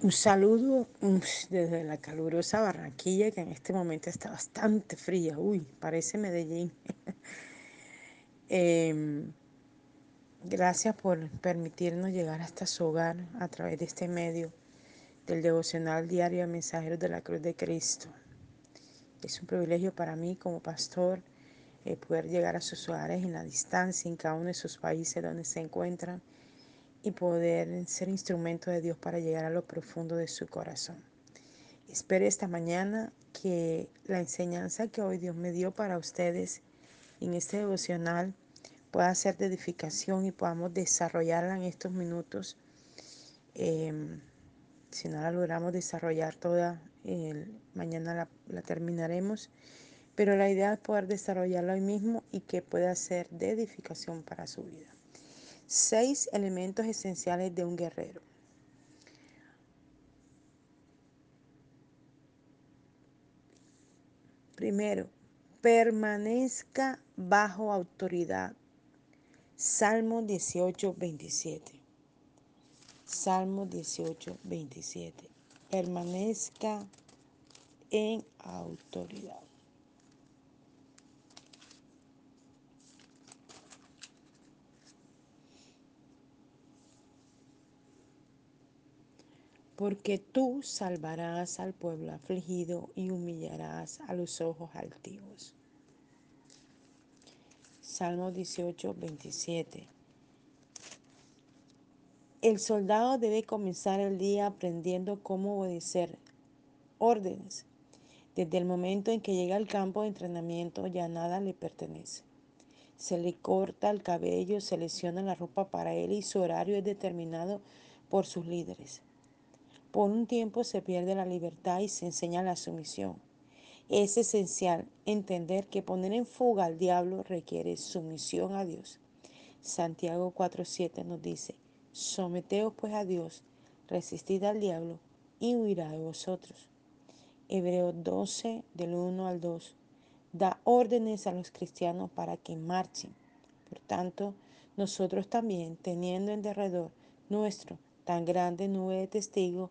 Un saludo desde la calurosa Barranquilla, que en este momento está bastante fría. Uy, parece Medellín. eh, gracias por permitirnos llegar hasta su hogar a través de este medio del devocional diario de Mensajeros de la Cruz de Cristo. Es un privilegio para mí como pastor eh, poder llegar a sus hogares en la distancia, en cada uno de sus países donde se encuentran y poder ser instrumento de Dios para llegar a lo profundo de su corazón. Espero esta mañana que la enseñanza que hoy Dios me dio para ustedes en este devocional pueda ser de edificación y podamos desarrollarla en estos minutos. Eh, si no la logramos desarrollar toda, mañana la, la terminaremos. Pero la idea es poder desarrollarla hoy mismo y que pueda ser de edificación para su vida. Seis elementos esenciales de un guerrero. Primero, permanezca bajo autoridad. Salmo 18, 27. Salmo 18, 27. Permanezca en autoridad. Porque tú salvarás al pueblo afligido y humillarás a los ojos altivos. Salmo 18, 27. El soldado debe comenzar el día aprendiendo cómo obedecer órdenes. Desde el momento en que llega al campo de entrenamiento ya nada le pertenece. Se le corta el cabello, se lesiona la ropa para él y su horario es determinado por sus líderes. Por un tiempo se pierde la libertad y se enseña la sumisión. Es esencial entender que poner en fuga al diablo requiere sumisión a Dios. Santiago 4:7 nos dice, someteos pues a Dios, resistid al diablo y huirá de vosotros. Hebreos 12 del 1 al 2 da órdenes a los cristianos para que marchen. Por tanto, nosotros también, teniendo en derredor nuestro tan grande nube de testigos,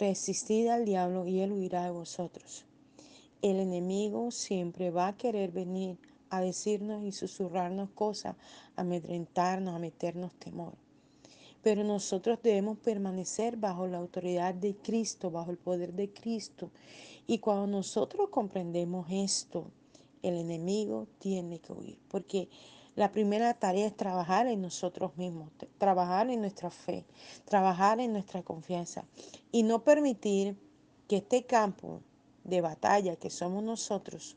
resistid al diablo y él huirá de vosotros. El enemigo siempre va a querer venir a decirnos y susurrarnos cosas, a amedrentarnos, a meternos temor. Pero nosotros debemos permanecer bajo la autoridad de Cristo, bajo el poder de Cristo. Y cuando nosotros comprendemos esto, el enemigo tiene que huir. Porque la primera tarea es trabajar en nosotros mismos, trabajar en nuestra fe, trabajar en nuestra confianza y no permitir que este campo de batalla que somos nosotros,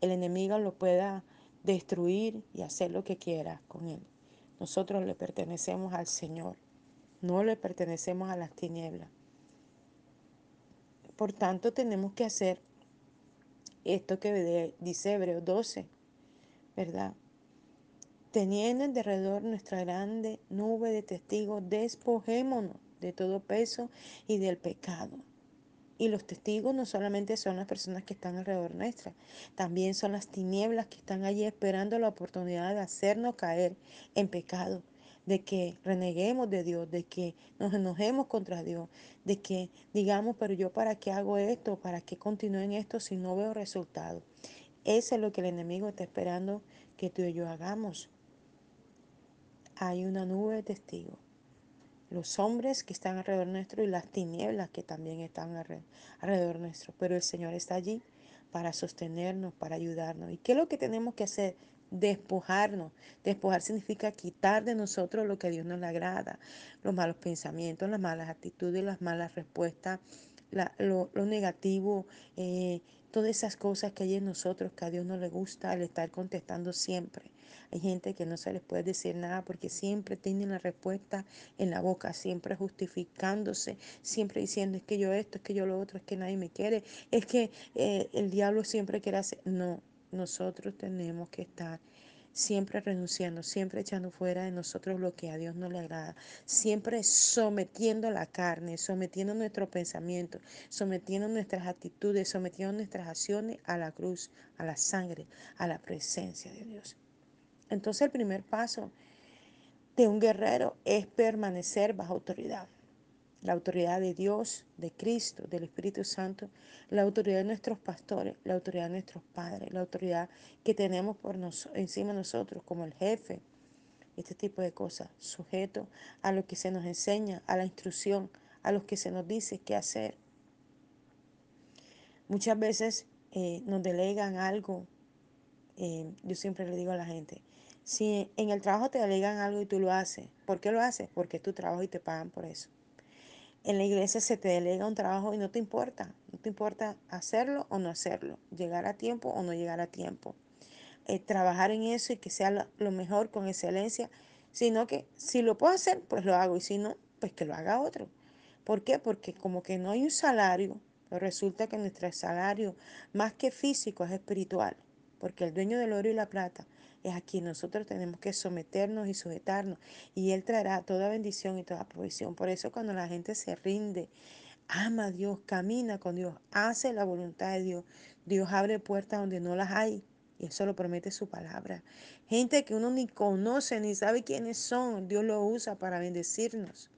el enemigo lo pueda destruir y hacer lo que quiera con él. Nosotros le pertenecemos al Señor, no le pertenecemos a las tinieblas. Por tanto, tenemos que hacer esto que dice Hebreos 12, ¿verdad? Teniendo en derredor nuestra grande nube de testigos, despojémonos de todo peso y del pecado. Y los testigos no solamente son las personas que están alrededor nuestra, también son las tinieblas que están allí esperando la oportunidad de hacernos caer en pecado, de que reneguemos de Dios, de que nos enojemos contra Dios, de que digamos, pero yo para qué hago esto, para qué continúo en esto si no veo resultado. Eso es lo que el enemigo está esperando que tú y yo hagamos hay una nube de testigos. Los hombres que están alrededor nuestro y las tinieblas que también están alrededor nuestro. Pero el Señor está allí para sostenernos, para ayudarnos. ¿Y qué es lo que tenemos que hacer? Despojarnos. Despojar significa quitar de nosotros lo que a Dios no le agrada. Los malos pensamientos, las malas actitudes, las malas respuestas la, lo, lo, negativo, eh, todas esas cosas que hay en nosotros que a Dios no le gusta el estar contestando siempre. Hay gente que no se les puede decir nada porque siempre tienen la respuesta en la boca, siempre justificándose, siempre diciendo es que yo esto, es que yo lo otro, es que nadie me quiere, es que eh, el diablo siempre quiere hacer. No, nosotros tenemos que estar siempre renunciando, siempre echando fuera de nosotros lo que a Dios no le agrada, siempre sometiendo la carne, sometiendo nuestro pensamiento, sometiendo nuestras actitudes, sometiendo nuestras acciones a la cruz, a la sangre, a la presencia de Dios. Entonces el primer paso de un guerrero es permanecer bajo autoridad. La autoridad de Dios, de Cristo, del Espíritu Santo, la autoridad de nuestros pastores, la autoridad de nuestros padres, la autoridad que tenemos por nos, encima de nosotros como el jefe, este tipo de cosas, sujeto a lo que se nos enseña, a la instrucción, a lo que se nos dice qué hacer. Muchas veces eh, nos delegan algo, eh, yo siempre le digo a la gente, si en el trabajo te delegan algo y tú lo haces, ¿por qué lo haces? Porque es tu trabajo y te pagan por eso. En la iglesia se te delega un trabajo y no te importa, no te importa hacerlo o no hacerlo, llegar a tiempo o no llegar a tiempo. Eh, trabajar en eso y que sea lo, mejor con excelencia, sino que si lo puedo hacer, pues lo hago y si no, pues que lo haga otro. ¿Por qué? Porque como que no hay un salario, pero resulta que nuestro salario, más que físico, es espiritual, porque el dueño del oro y la plata es a quien nosotros tenemos que someternos y sujetarnos, y Él traerá toda bendición y toda provisión. Por eso cuando la gente se rinde, ama a Dios, camina con Dios, hace la voluntad de Dios, Dios abre puertas donde no las hay. Y eso lo promete su palabra. Gente que uno ni conoce, ni sabe quiénes son, Dios lo usa para bendecirnos.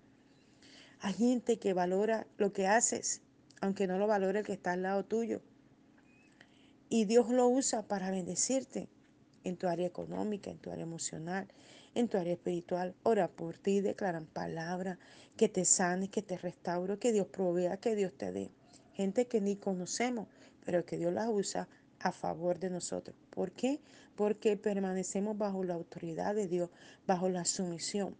Hay gente que valora lo que haces, aunque no lo valore el que está al lado tuyo. Y Dios lo usa para bendecirte en tu área económica, en tu área emocional, en tu área espiritual. Ora por ti, declaran palabra, que te sane, que te restaure, que Dios provea, que Dios te dé. Gente que ni conocemos, pero que Dios la usa a favor de nosotros. ¿Por qué? Porque permanecemos bajo la autoridad de Dios, bajo la sumisión.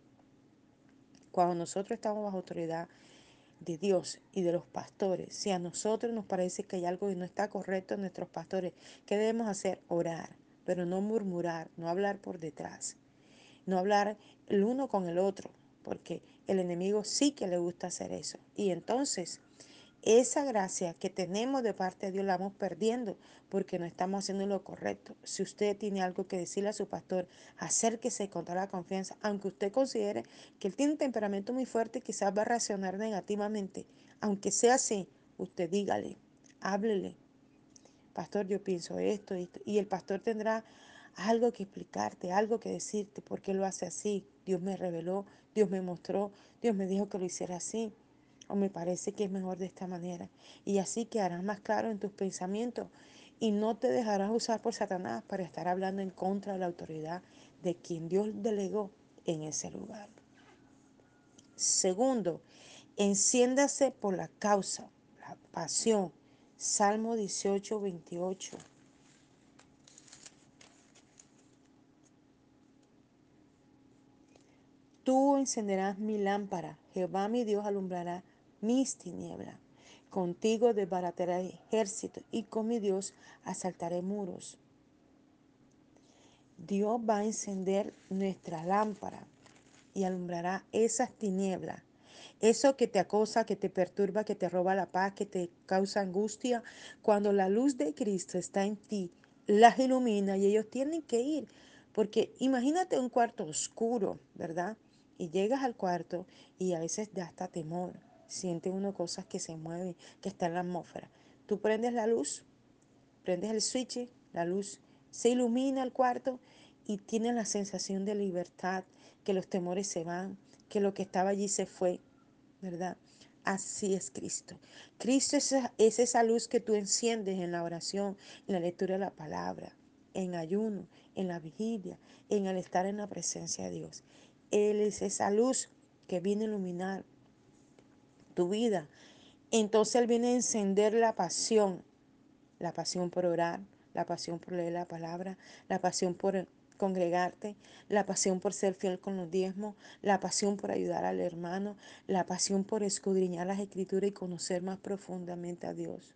Cuando nosotros estamos bajo autoridad de Dios y de los pastores, si a nosotros nos parece que hay algo que no está correcto en nuestros pastores, ¿qué debemos hacer? Orar, pero no murmurar, no hablar por detrás, no hablar el uno con el otro, porque el enemigo sí que le gusta hacer eso. Y entonces esa gracia que tenemos de parte de Dios la vamos perdiendo porque no estamos haciendo lo correcto. Si usted tiene algo que decirle a su pastor, acérquese con toda la confianza, aunque usted considere que él tiene un temperamento muy fuerte y quizás va a reaccionar negativamente. Aunque sea así, usted dígale, háblele. Pastor, yo pienso esto. Y el pastor tendrá algo que explicarte, algo que decirte, por qué lo hace así. Dios me reveló, Dios me mostró, Dios me dijo que lo hiciera así o me parece que es mejor de esta manera. Y así quedarás más claro en tus pensamientos y no te dejarás usar por Satanás para estar hablando en contra de la autoridad de quien Dios delegó en ese lugar. Segundo, enciéndase por la causa, la pasión. Salmo 18, 28. Tú encenderás mi lámpara, Jehová mi Dios alumbrará mis tinieblas. Contigo desbarataré ejército y con mi Dios asaltaré muros. Dios va a encender nuestra lámpara y alumbrará esas tinieblas. Eso que te acosa, que te perturba, que te roba la paz, que te causa angustia, cuando la luz de Cristo está en ti, las ilumina y ellos tienen que ir. Porque imagínate un cuarto oscuro, ¿verdad? Y llegas al cuarto y a veces da hasta temor siente uno cosas que se mueven, que está en la atmósfera. Tú prendes la luz, prendes el switch, la luz se ilumina el cuarto y tienes la sensación de libertad, que los temores se van, que lo que estaba allí se fue, ¿verdad? Así es Cristo. Cristo es esa, es esa luz que tú enciendes en la oración, en la lectura de la palabra, en ayuno, en la vigilia, en el estar en la presencia de Dios. Él es esa luz que viene a iluminar tu vida. Entonces Él viene a encender la pasión, la pasión por orar, la pasión por leer la palabra, la pasión por congregarte, la pasión por ser fiel con los diezmos, la pasión por ayudar al hermano, la pasión por escudriñar las escrituras y conocer más profundamente a Dios.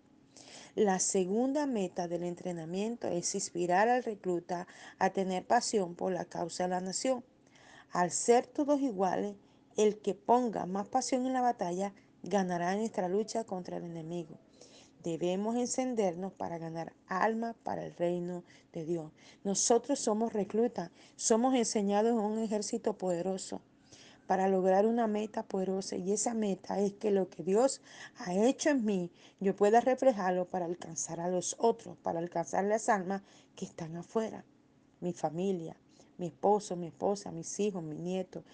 La segunda meta del entrenamiento es inspirar al recluta a tener pasión por la causa de la nación. Al ser todos iguales, el que ponga más pasión en la batalla ganará en nuestra lucha contra el enemigo. Debemos encendernos para ganar alma para el reino de Dios. Nosotros somos reclutas, somos enseñados en un ejército poderoso para lograr una meta poderosa y esa meta es que lo que Dios ha hecho en mí yo pueda reflejarlo para alcanzar a los otros, para alcanzar las almas que están afuera, mi familia, mi esposo, mi esposa, mis hijos, mi nieto,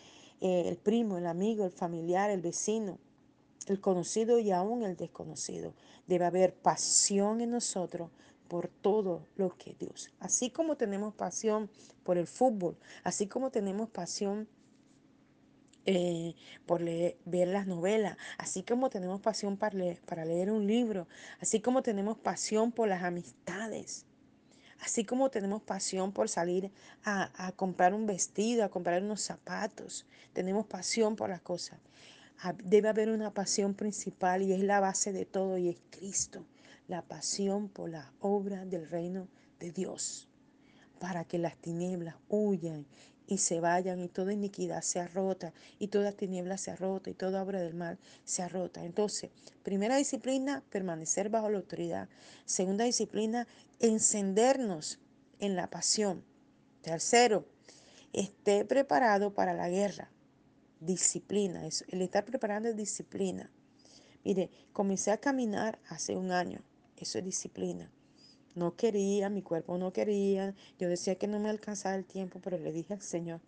eh, el primo, el amigo, el familiar, el vecino, el conocido y aún el desconocido. Debe haber pasión en nosotros por todo lo que Dios. Así como tenemos pasión por el fútbol, así como tenemos pasión eh, por leer, ver las novelas, así como tenemos pasión para leer, un libro, así como tenemos pasión por las amistades, así como tenemos pasión por salir a, a comprar un vestido, a comprar unos zapatos, tenemos pasión por las cosas. Debe haber una pasión principal y es la base de todo y es Cristo, la pasión por la obra del reino de Dios, para que las tinieblas huyan y se vayan y toda iniquidad sea rota y toda tiniebla sea rota y toda obra del mal sea rota. Entonces, primera disciplina, permanecer bajo la autoridad. Segunda disciplina, encendernos en la pasión. Tercero, esté preparado para la guerra disciplina. Eso, el estar preparando es disciplina. Mire, comencé a caminar hace un año. Eso es disciplina. No quería, mi cuerpo no quería. Yo decía que no me alcanzaba el tiempo, pero le dije al Señor,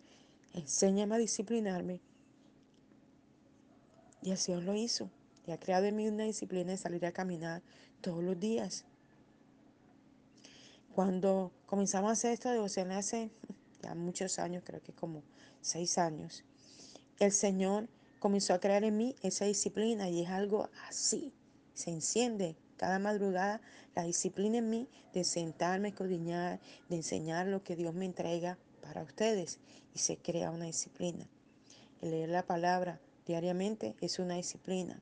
enséñame a disciplinarme. Y el Señor lo hizo. Y ha creado en mí una disciplina de salir a caminar todos los días. Cuando comenzamos a hacer esto de devoción hace ya muchos años, creo que como seis años, el Señor comenzó a crear en mí esa disciplina y es algo así. Se enciende cada madrugada la disciplina en mí de sentarme, escudriñar, de enseñar lo que Dios me entrega para ustedes y se crea una disciplina. Leer la palabra diariamente es una disciplina.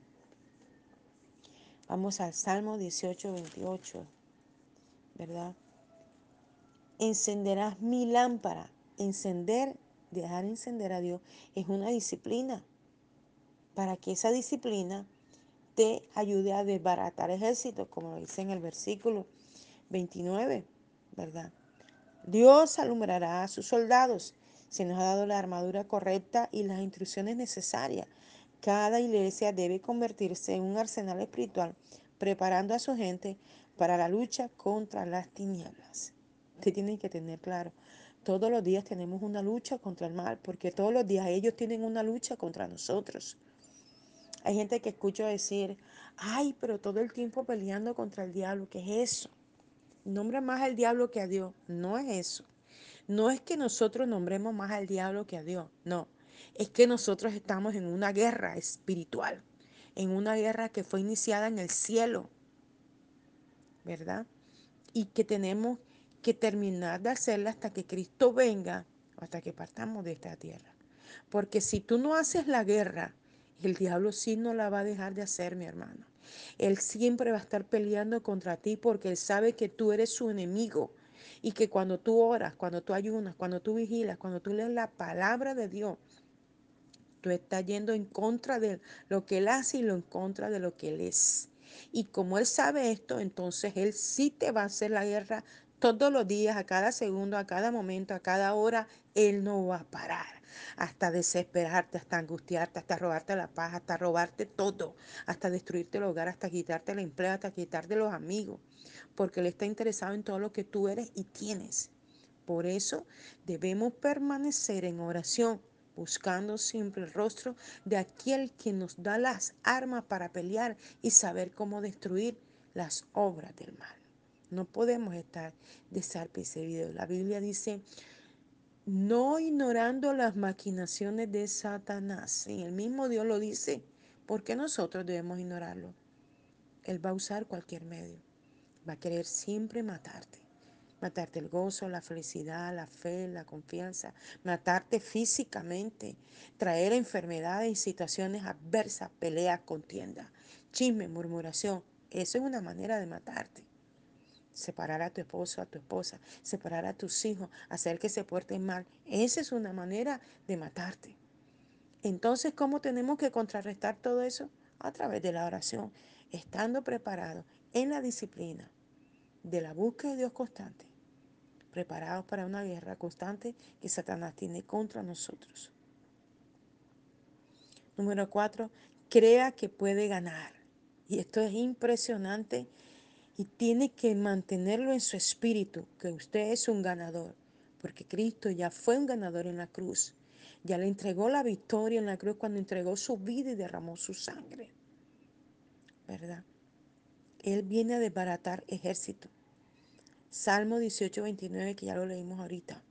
Vamos al Salmo 18, 28, ¿verdad? Encenderás mi lámpara. Encender dejar encender a Dios es una disciplina para que esa disciplina te ayude a desbaratar ejércitos, como dice en el versículo 29, ¿verdad? Dios alumbrará a sus soldados. Se nos ha dado la armadura correcta y las instrucciones necesarias. Cada iglesia debe convertirse en un arsenal espiritual, preparando a su gente para la lucha contra las tinieblas. Usted tiene que tener claro, todos los días tenemos una lucha contra el mal, porque todos los días ellos tienen una lucha contra nosotros. Hay gente que escucho decir, ay, pero todo el tiempo peleando contra el diablo, ¿qué es eso? Nombra más al diablo que a Dios. No es eso. No es que nosotros nombremos más al diablo que a Dios, no. Es que nosotros estamos en una guerra espiritual, en una guerra que fue iniciada en el cielo, ¿verdad? Y que tenemos que terminar de hacerla hasta que Cristo venga, hasta que partamos de esta tierra. Porque si tú no haces la guerra, el diablo sí no la va a dejar de hacer, mi hermano. Él siempre va a estar peleando contra ti porque él sabe que tú eres su enemigo y que cuando tú oras, cuando tú ayunas, cuando tú vigilas, cuando tú lees la palabra de Dios, tú estás yendo en contra de lo que él hace y lo en contra de lo que él es. Y como él sabe esto, entonces él sí te va a hacer la guerra todos los días, a cada segundo, a cada momento, a cada hora, Él no va a parar. Hasta desesperarte, hasta angustiarte, hasta robarte la paz, hasta robarte todo, hasta destruirte el hogar, hasta quitarte el empleo, hasta quitarte los amigos. Porque Él está interesado en todo lo que tú eres y tienes. Por eso debemos permanecer en oración, buscando siempre el rostro de aquel que nos da las armas para pelear y saber cómo destruir las obras del mal. No podemos estar desapercibidos. La Biblia dice, no ignorando las maquinaciones de Satanás. Y el mismo Dios lo dice. ¿Por qué nosotros debemos ignorarlo? Él va a usar cualquier medio. Va a querer siempre matarte. matarte el gozo, la felicidad, la fe, la confianza, matarte físicamente, traer enfermedades y situaciones adversas, peleas, contiendas, chisme, murmuración. Eso es una manera de matarte. Separar a tu esposo, a tu esposa, separar a tus hijos, hacer que se porten mal. Esa es una manera de matarte. Entonces, ¿cómo tenemos que contrarrestar todo eso? A través de la oración, estando preparados en la disciplina de la búsqueda de Dios constante, preparados para una guerra constante que Satanás tiene contra nosotros. Número cuatro, crea que puede ganar. Y esto es impresionante y tiene que mantenerlo en su espíritu, que usted es un ganador, porque Cristo ya fue un ganador en la cruz. Ya le entregó la victoria en la cruz cuando entregó su vida y derramó su sangre. ¿Verdad? Él viene a desbaratar ejército. Salmo 18, 29, que ya lo leímos ahorita.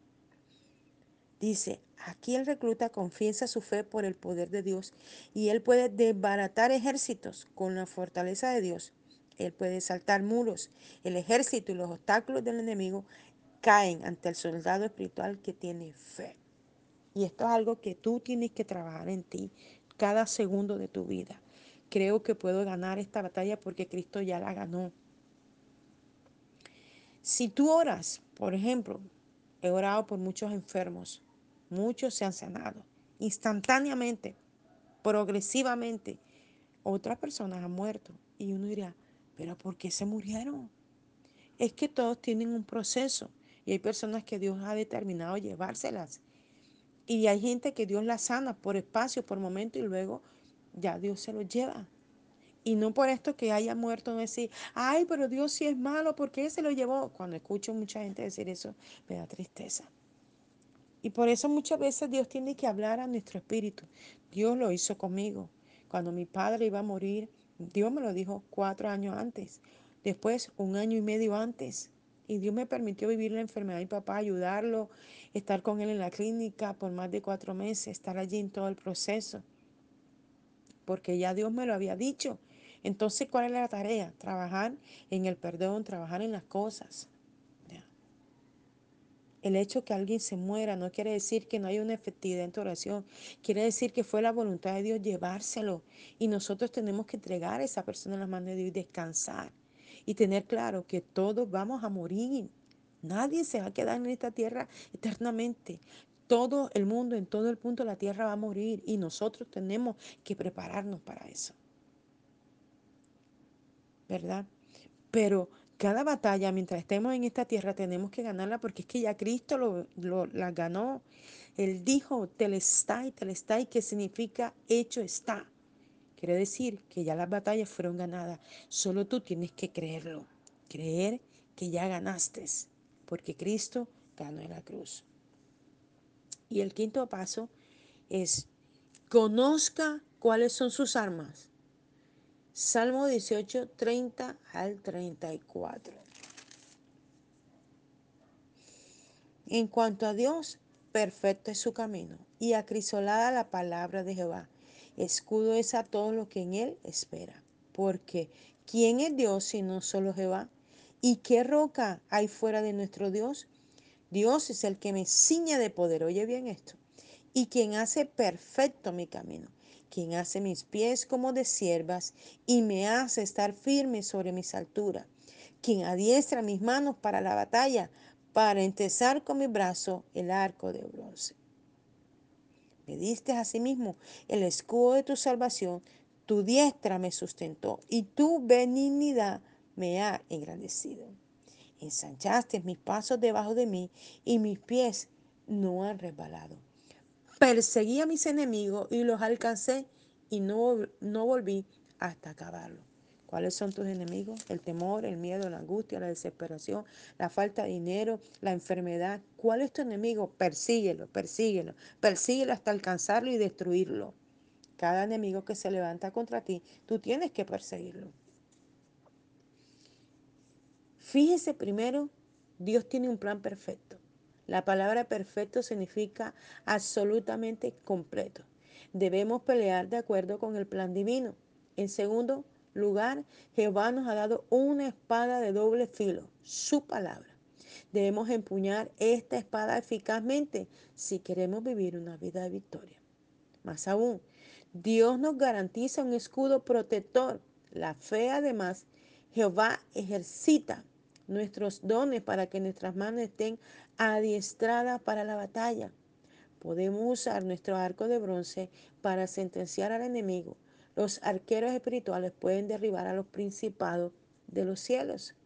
Dice, aquí el recluta confiesa su fe por el poder de Dios y él puede desbaratar ejércitos con la fortaleza de Dios. Él puede saltar muros. El ejército y los obstáculos del enemigo caen ante el soldado espiritual que tiene fe. Y esto es algo que tú tienes que trabajar en ti cada segundo de tu vida. Creo que puedo ganar esta batalla porque Cristo ya la ganó. Si tú oras, por ejemplo, he orado por muchos enfermos, muchos se han sanado instantáneamente, progresivamente. Otras personas han muerto y uno dirá, pero ¿por qué se murieron? Es que todos tienen un proceso y hay personas que Dios ha determinado llevárselas. Y hay gente que Dios la sana por espacio, por momento y luego ya Dios se lo lleva. Y no por esto que haya muerto, no decir, ay, pero Dios sí es malo, ¿por qué se lo llevó? Cuando escucho mucha gente decir eso, me da tristeza. Y por eso muchas veces Dios tiene que hablar a nuestro espíritu. Dios lo hizo conmigo. Cuando mi padre iba a morir, Dios me lo dijo cuatro años antes. Después, un año y medio antes. Y Dios me permitió vivir la enfermedad de mi papá, ayudarlo, estar con él en la clínica por más de cuatro meses, estar allí en todo el proceso. Porque ya Dios me lo había dicho. Entonces, ¿cuál es la tarea? Trabajar en el perdón, trabajar en las cosas. El hecho que alguien se muera no quiere decir que no hay una efectividad en tu oración. Quiere decir que fue la voluntad de Dios llevárselo. Y nosotros tenemos que entregar a esa persona en las manos de Dios y descansar. Y tener claro que todos vamos a morir. Nadie se va a quedar en esta tierra eternamente. Todo el mundo, en todo el punto de la tierra va a morir. Y nosotros tenemos que prepararnos para eso. ¿verdad? Pero cada batalla, mientras estemos en esta tierra, tenemos que ganarla porque es que ya Cristo lo, lo, la ganó. Él dijo, telestai, telestai, que significa hecho está. Quiere decir que ya las batallas fueron ganadas. Solo tú tienes que creerlo. Creer que ya ganaste. Porque Cristo ganó en la cruz. Y el quinto paso es, conozca cuáles son sus armas Salmo 18, 30 al 34. En cuanto a Dios, perfecto es su camino y acrisolada la palabra de Jehová. Escudo es a todo lo que en él espera. Porque, ¿quién es Dios sino solo Jehová? ¿Y qué roca hay fuera de nuestro Dios? Dios es el que me ciña de poder. Oye bien esto. Y quien hace perfecto mi camino quien hace mis pies como de siervas y me hace estar firme sobre mis alturas, quien adiestra mis manos para la batalla, para entesar con mi brazo el arco de bronce. Me diste asimismo el escudo de tu salvación, tu diestra me sustentó y tu benignidad me ha engrandecido. Ensanchaste mis pasos debajo de mí y mis pies no han resbalado. Perseguí a mis enemigos y los alcancé y no, no volví hasta acabarlo. ¿Cuáles son tus enemigos? El temor, el miedo, la angustia, la desesperación, la falta de dinero, la enfermedad. ¿Cuál es tu enemigo? Persíguelo, persíguelo, persíguelo hasta alcanzarlo y destruirlo. Cada enemigo que se levanta contra ti, tú tienes que perseguirlo. Fíjese primero, Dios tiene un plan perfecto. La palabra perfecto significa absolutamente completo. Debemos pelear de acuerdo con el plan divino. En segundo lugar, Jehová nos ha dado una espada de doble filo, su palabra. Debemos empuñar esta espada eficazmente si queremos vivir una vida de victoria. Más aún, Dios nos garantiza un escudo protector. La fe, además, Jehová ejercita nuestros dones para que nuestras manos estén adiestradas para la batalla. Podemos usar nuestro arco de bronce para sentenciar al enemigo. Los arqueros espirituales pueden derribar a los principados de los cielos.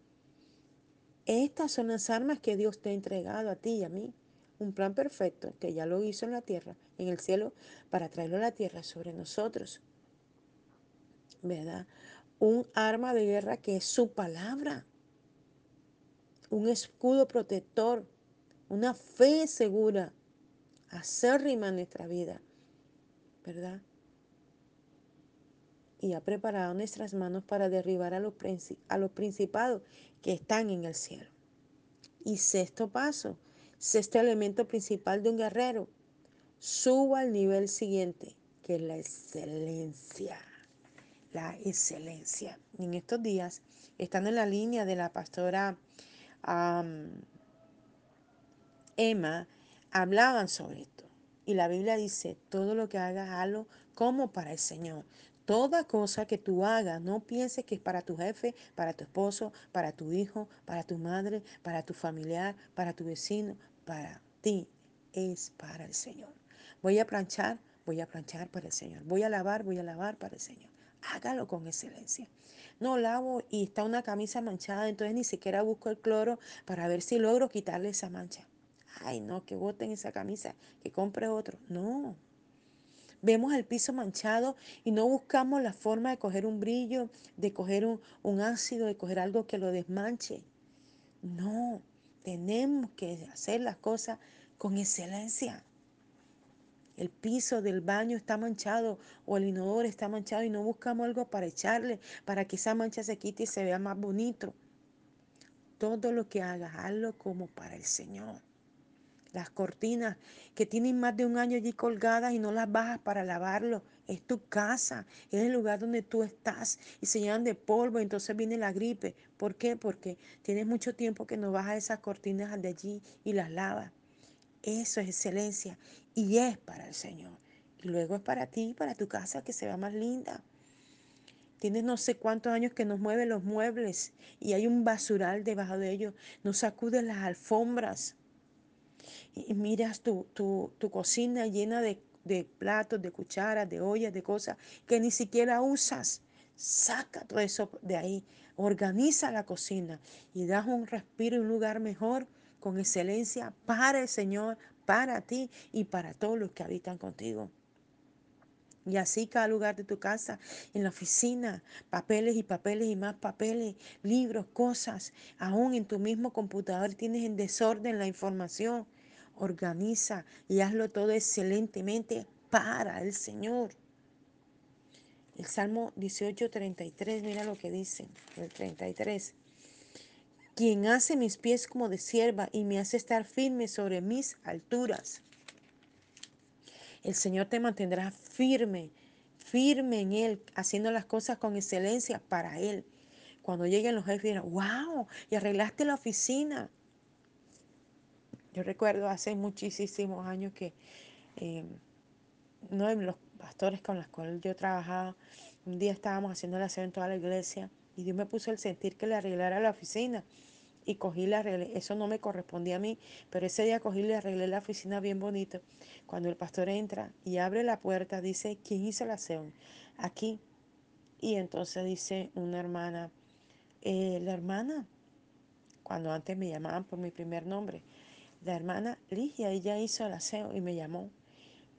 Estas son las armas que Dios te ha entregado a ti y a mí. Un plan perfecto que ya lo hizo en la tierra, en el cielo, para traerlo a la tierra sobre nosotros. ¿Verdad? Un arma de guerra que es su palabra. Un escudo protector. Una fe segura. Acérrima en nuestra vida. ¿Verdad? y ha preparado nuestras manos para derribar a los, a los principados que están en el cielo. Y sexto paso, sexto elemento principal de un guerrero, suba al nivel siguiente, que es la excelencia. La excelencia. Y en estos días, estando en la línea de la pastora Emma, hablaban sobre esto. Y la Biblia dice, todo lo que hagas, hazlo como para el Señor. Toda cosa que tú hagas, no pienses que es para tu jefe, para tu esposo, para tu hijo, para tu madre, para tu familiar, para tu vecino, para ti. Es para el Señor. Voy a planchar, voy a planchar para el Señor. Voy a lavar, voy a lavar para el Señor. Hágalo con excelencia. No lavo y está una camisa manchada, entonces ni siquiera busco el cloro para ver si logro quitarle esa mancha. Ay, no, que boten esa camisa, que compre otro. No, vemos el piso manchado y no buscamos la forma de coger un brillo, de coger un, ácido, de coger algo que lo desmanche. No, tenemos que hacer las cosas con excelencia. El piso del baño está manchado o el inodoro está manchado y no buscamos algo para echarle, para que esa mancha se quite y se vea más bonito. Todo lo que hagas, hazlo como para el Señor las cortinas que tienen más de un año allí colgadas y no las bajas para lavarlo. Es tu casa, es el lugar donde tú estás y se llenan de polvo, entonces viene la gripe. ¿Por qué? Porque tienes mucho tiempo que no bajas esas cortinas de allí y las lavas. Eso es excelencia y es para el Señor. Y luego es para ti, para tu casa que se vea más linda. Tienes no sé cuántos años que nos mueven los muebles y hay un basural debajo de ellos. Nos sacude las alfombras y miras tu, cocina llena de, de platos, de cucharas, de ollas, de cosas que ni siquiera usas. Saca todo eso de ahí. Organiza la cocina y das un respiro y un lugar mejor con excelencia para el Señor, para ti y para todos los que habitan contigo. Y así cada lugar de tu casa, en la oficina, papeles y papeles y más papeles, libros, cosas. Aún en tu mismo computador tienes en desorden la información organiza y hazlo todo excelentemente para el Señor. El Salmo 18, 33, mira lo que dice, el 33. Quien hace mis pies como de sierva y me hace estar firme sobre mis alturas. El Señor te mantendrá firme, firme en Él, haciendo las cosas con excelencia para Él. Cuando lleguen los jefes dirán, wow, y arreglaste la oficina. Yo recuerdo hace muchísimos años que eh, uno de los pastores con los cuales yo trabajaba, un día estábamos haciendo el aseo en toda la iglesia y Dios me puso el sentir que le arreglara la oficina y cogí la arreglé. Eso no me correspondía a mí, pero ese día cogí y le arreglé la oficina bien bonito. Cuando el pastor entra y abre la puerta, dice, ¿quién hizo el aseo? Aquí. Y entonces dice una hermana, eh, la hermana, cuando antes me llamaban por mi primer nombre, la hermana Ligia, ella hizo el aseo y me llamó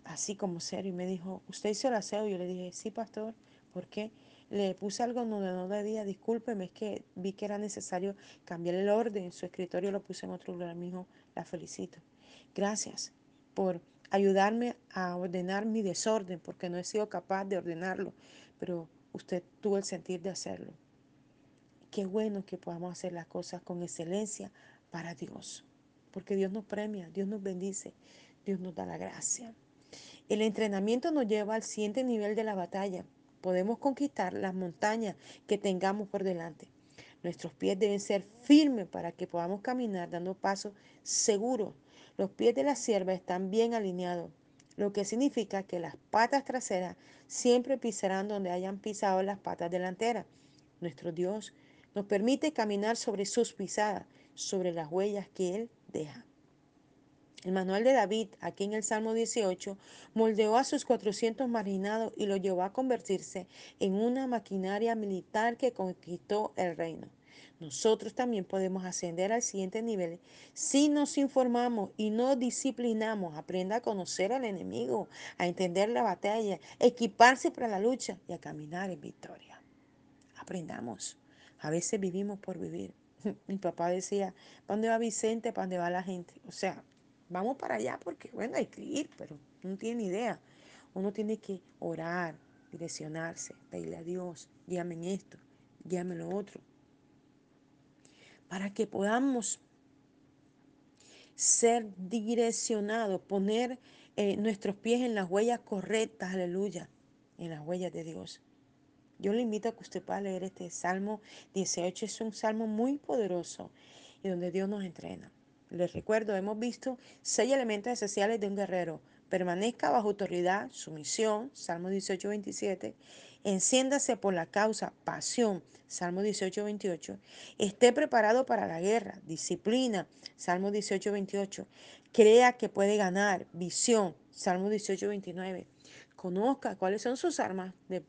así como serio y me dijo, ¿usted hizo el aseo? Yo le dije, sí, pastor, ¿por qué? Le puse algo donde no debía, discúlpeme, es que vi que era necesario cambiar el orden, su escritorio lo puse en otro lugar, mi hijo, la felicito. Gracias por ayudarme a ordenar mi desorden, porque no he sido capaz de ordenarlo, pero usted tuvo el sentir de hacerlo. Qué bueno que podamos hacer las cosas con excelencia para Dios porque Dios nos premia, Dios nos bendice, Dios nos da la gracia. El entrenamiento nos lleva al siguiente nivel de la batalla. Podemos conquistar las montañas que tengamos por delante. Nuestros pies deben ser firmes para que podamos caminar dando pasos seguros. Los pies de la sierva están bien alineados, lo que significa que las patas traseras siempre pisarán donde hayan pisado las patas delanteras. Nuestro Dios nos permite caminar sobre sus pisadas, sobre las huellas que Él deja. El manual de David, aquí en el Salmo 18, moldeó a sus 400 marginados y lo llevó a convertirse en una maquinaria militar que conquistó el reino. Nosotros también podemos ascender al siguiente nivel si nos informamos y nos disciplinamos. Aprenda a conocer al enemigo, a entender la batalla, equiparse para la lucha y a caminar en victoria. Aprendamos. A veces vivimos por vivir. Mi papá decía, ¿para dónde va Vicente? ¿Para dónde va la gente? O sea, vamos para allá porque, bueno, hay que ir, pero no tiene idea. Uno tiene que orar, direccionarse, pedirle a Dios, guíame esto, guíame lo otro, para que podamos ser direccionados, poner eh, nuestros pies en las huellas correctas, aleluya, en las huellas de Dios. Yo le invito a que usted pueda leer este Salmo 18. Es un salmo muy poderoso y donde Dios nos entrena. Les recuerdo, hemos visto seis elementos esenciales de un guerrero. Permanezca bajo autoridad, sumisión, Salmo 18, 27. Enciéndase por la causa, pasión, Salmo 18, 28. Esté preparado para la guerra, disciplina, Salmo 18, 28. Crea que puede ganar, visión, Salmo 18, 29. Conozca cuáles son sus armas de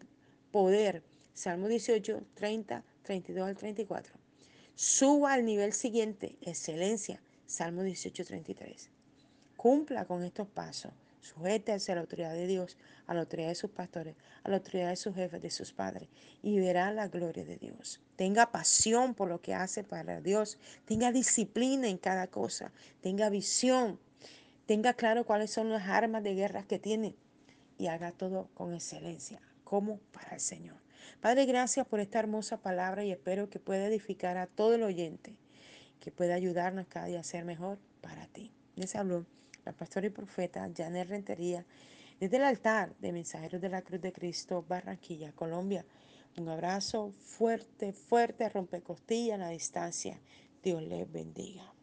poder, Salmo 18, 30, 32 al 34. Suba al nivel siguiente, excelencia, Salmo 18:33. Cumpla con estos pasos. Sujétese a la autoridad de Dios, a la autoridad de sus pastores, a la autoridad de sus jefes, de sus padres, y verá la gloria de Dios. Tenga pasión por lo que hace para Dios. Tenga disciplina en cada cosa. Tenga visión. Tenga claro cuáles son las armas de guerra que tiene. Y haga todo con excelencia, como para el Señor. Padre, gracias por esta hermosa palabra y espero que pueda edificar a todo el oyente que pueda ayudarnos cada día a ser mejor para ti. Les habló la pastora y profeta Janet Rentería desde el altar de Mensajeros de la Cruz de Cristo, Barranquilla, Colombia. Un abrazo fuerte, fuerte, rompe costillas a la distancia. Dios les bendiga.